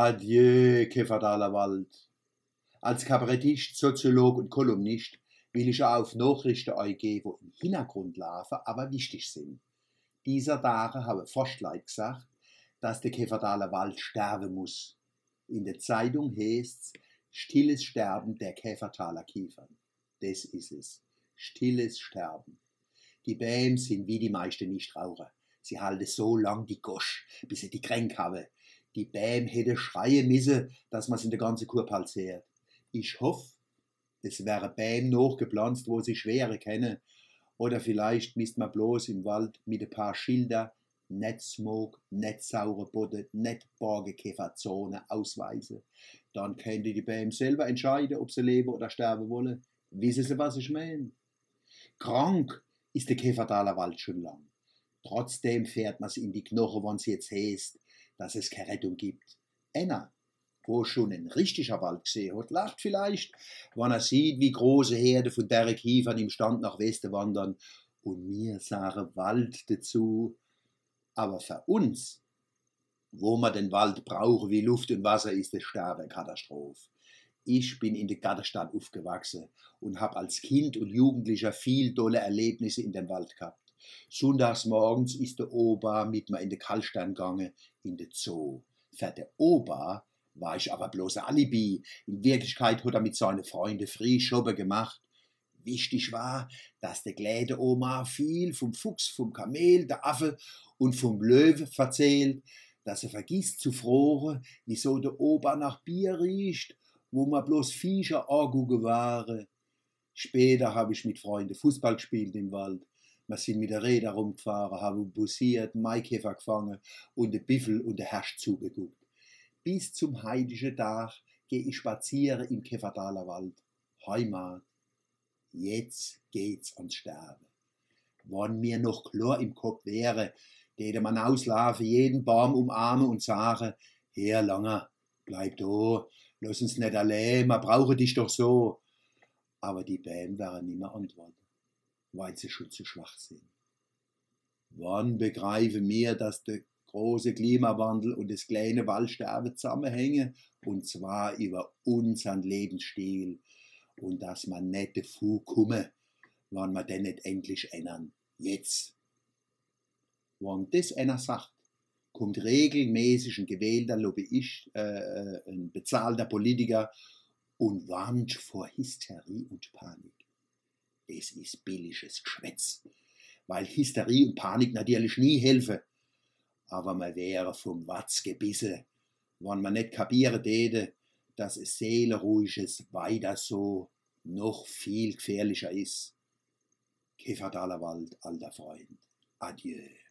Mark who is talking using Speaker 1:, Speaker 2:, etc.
Speaker 1: Adieu, Kefadaler Wald. Als Kabarettist, Soziolog und Kolumnist will ich auf Nachrichten eingehen, die im Hintergrund laufen, aber wichtig sind. Dieser Tage habe Forschleut gesagt, dass der Kefadaler Wald sterben muss. In der Zeitung heißt es Stilles Sterben der Käfertaler Kiefern. Das ist es. Stilles Sterben. Die Bäume sind wie die meisten Nichtraucher. Sie halten so lang die Gosch, bis sie die Kränk haben. Die Bäume hätte schreien müssen, dass man es in der ganzen Kurpalt sieht. Ich hoffe, es wäre Bäume nachgepflanzt, wo sie schwere kennen. Oder vielleicht misst man bloß im Wald mit ein paar Schilder nicht Smog, nicht saure Boden, nicht Borgekäferzone ausweisen. Dann können die Bäume selber entscheiden, ob sie leben oder sterben wollen. Wissen Sie, was ich meine? Krank ist der Käfertaler Wald schon lang. Trotzdem fährt man in die Knochen, wenn es jetzt heißt, dass es keine Rettung gibt. Einer, wo schon ein richtiger Wald gesehen hat, lacht vielleicht, wenn er sieht, wie große Herde von Derek Kiefern im Stand nach Westen wandern und mir sagen Wald dazu. Aber für uns, wo man den Wald braucht wie Luft und Wasser, ist es Sterbenkatastrophe. Ich bin in der Gatterstadt aufgewachsen und habe als Kind und Jugendlicher viel tolle Erlebnisse in dem Wald gehabt. Sonntags morgens ist der Opa mit mir in den Kaltstein gegangen, in den Zoo. Für der Opa war ich aber bloß ein Alibi. In Wirklichkeit hat er mit seinen Freunden Frischobbe gemacht. Wichtig war, dass der kleine Oma viel vom Fuchs, vom Kamel, der Affe und vom Löwe erzählt, dass er vergisst zu fragen, wieso der Opa nach Bier riecht, wo man bloß Viecher angucken waren. Später habe ich mit Freunden Fußball gespielt im Wald. Wir sind mit der Räder rumgefahren, haben bussiert, Maikäfer gefangen und den Biffel und der Herrsch zugeguckt. Bis zum heidischen Tag gehe ich spazieren im Käfertaler Wald. Heimat. Jetzt geht's ans Sterben. Wenn mir noch klar im Kopf wäre, täte man auslaufen, jeden Baum umarmen und sagen, Herr Langer, bleib da, lass uns nicht allein, man brauche dich doch so. Aber die Bäume wären nimmer antworten weil sie schon zu schwach sind. Wann begreifen wir, dass der große Klimawandel und das kleine Waldsterben zusammenhängen, und zwar über unseren Lebensstil, und dass man nicht davor komme, wann man den nicht endlich ändern. Jetzt. Wenn das einer sagt, kommt regelmäßig ein gewählter Lobbyist, äh, äh, ein bezahlter Politiker und warnt vor Hysterie und Panik das ist billiges Geschwätz, weil Hysterie und Panik natürlich nie helfen. Aber man wäre vom Watz gebissen, wenn man nicht kapieren täte, dass es seelenruhiges weiter so noch viel gefährlicher ist. Kefadaler Wald, alter Freund. Adieu.